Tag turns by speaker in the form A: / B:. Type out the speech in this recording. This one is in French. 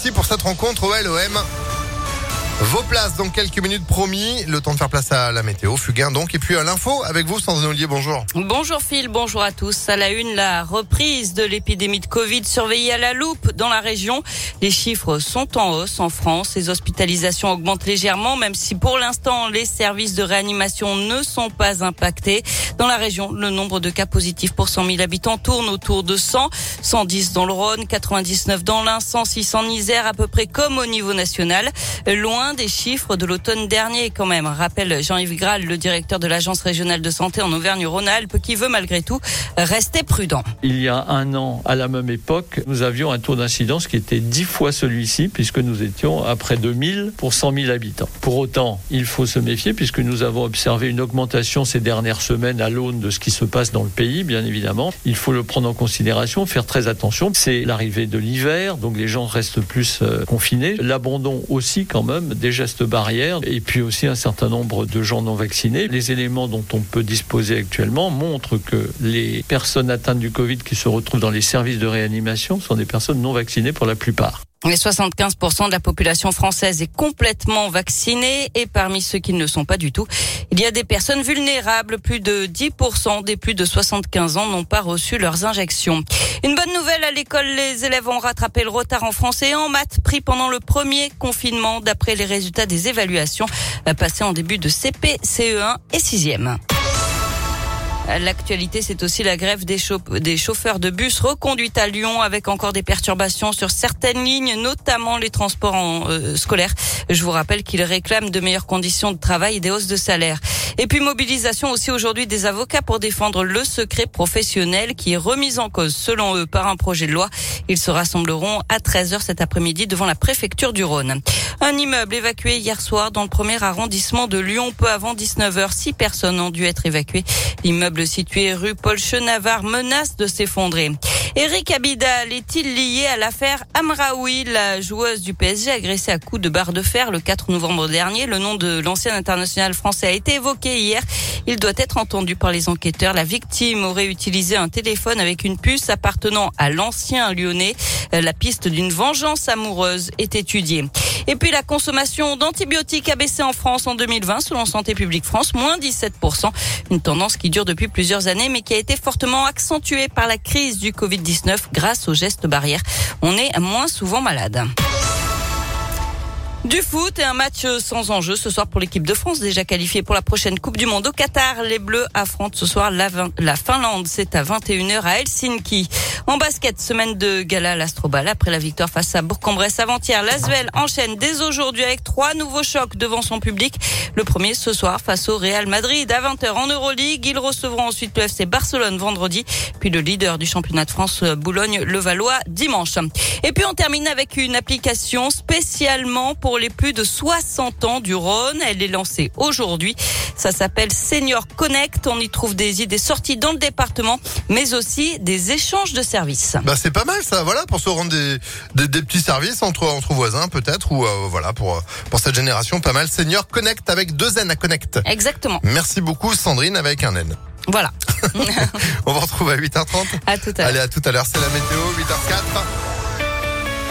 A: ici pour cette rencontre au LOM. Vos places dans quelques minutes promis. Le temps de faire place à la météo. Fugain donc. Et puis à l'info avec vous, Sandrine Ollier. Bonjour.
B: Bonjour Phil, bonjour à tous. À la une, la reprise de l'épidémie de Covid surveillée à la loupe dans la région. Les chiffres sont en hausse en France. Les hospitalisations augmentent légèrement, même si pour l'instant les services de réanimation ne sont pas impactés. Dans la région, le nombre de cas positifs pour 100 000 habitants tourne autour de 100. 110 dans le Rhône, 99 dans l'Ain, 106 en Isère, à peu près comme au niveau national. Loin des chiffres de l'automne dernier quand même, rappelle Jean-Yves Graal, le directeur de l'Agence régionale de santé en Auvergne-Rhône-Alpes, qui veut malgré tout rester prudent.
C: Il y a un an, à la même époque, nous avions un taux d'incidence qui était dix fois celui-ci, puisque nous étions à près de 1000 pour 100 000 habitants. Pour autant, il faut se méfier, puisque nous avons observé une augmentation ces dernières semaines l'aune de ce qui se passe dans le pays, bien évidemment. Il faut le prendre en considération, faire très attention. C'est l'arrivée de l'hiver, donc les gens restent plus euh, confinés. L'abandon aussi, quand même, des gestes barrières et puis aussi un certain nombre de gens non vaccinés. Les éléments dont on peut disposer actuellement montrent que les personnes atteintes du Covid qui se retrouvent dans les services de réanimation sont des personnes non vaccinées pour la plupart.
B: Les 75% de la population française est complètement vaccinée et parmi ceux qui ne le sont pas du tout, il y a des personnes vulnérables. Plus de 10% des plus de 75 ans n'ont pas reçu leurs injections. Une bonne nouvelle à l'école, les élèves ont rattrapé le retard en français et en maths pris pendant le premier confinement d'après les résultats des évaluations passées en début de CP, CE1 et 6e. L'actualité, c'est aussi la grève des, chauffeurs de bus reconduite à Lyon avec encore des perturbations sur certaines lignes, notamment les transports euh, scolaires. Je vous rappelle qu'ils réclament de meilleures conditions de travail et des hausses de salaire. Et puis mobilisation aussi aujourd'hui des avocats pour défendre le secret professionnel qui est remis en cause selon eux par un projet de loi. Ils se rassembleront à 13h cet après-midi devant la préfecture du Rhône. Un immeuble évacué hier soir dans le premier arrondissement de Lyon peu avant 19h. Six personnes ont dû être évacuées. L'immeuble situé rue Paul Chenavard menace de s'effondrer. Eric Abidal est-il lié à l'affaire Amraoui, la joueuse du PSG agressée à coups de barre de fer le 4 novembre dernier? Le nom de l'ancien international français a été évoqué hier. Il doit être entendu par les enquêteurs. La victime aurait utilisé un téléphone avec une puce appartenant à l'ancien lyonnais. La piste d'une vengeance amoureuse est étudiée. Et puis la consommation d'antibiotiques a baissé en France en 2020 selon Santé publique France, moins 17%. Une tendance qui dure depuis plusieurs années mais qui a été fortement accentuée par la crise du Covid-19 grâce aux gestes barrières. On est moins souvent malade. Du foot et un match sans enjeu ce soir pour l'équipe de France déjà qualifiée pour la prochaine Coupe du Monde au Qatar. Les Bleus affrontent ce soir la, la Finlande. C'est à 21h à Helsinki. En basket, semaine de gala à l'Astrobal après la victoire face à Bourg-en-Bresse avant-hier. L'Asvel enchaîne dès aujourd'hui avec trois nouveaux chocs devant son public. Le premier ce soir face au Real Madrid à 20h en Euroleague. Ils recevront ensuite le FC Barcelone vendredi, puis le leader du championnat de France Boulogne-Levallois dimanche. Et puis on termine avec une application spécialement pour les plus de 60 ans du Rhône. Elle est lancée aujourd'hui. Ça s'appelle Senior Connect. On y trouve des idées sorties dans le département, mais aussi des échanges de services.
A: Bah c'est pas mal ça, voilà, pour se rendre des, des, petits services entre, entre voisins peut-être, ou euh, voilà, pour, pour cette génération, pas mal. Senior Connect avec deux N à Connect.
B: Exactement.
A: Merci beaucoup Sandrine avec un N.
B: Voilà.
A: On vous retrouve à 8h30.
B: À tout à l'heure.
A: Allez, à tout à l'heure, c'est la météo, 8h04.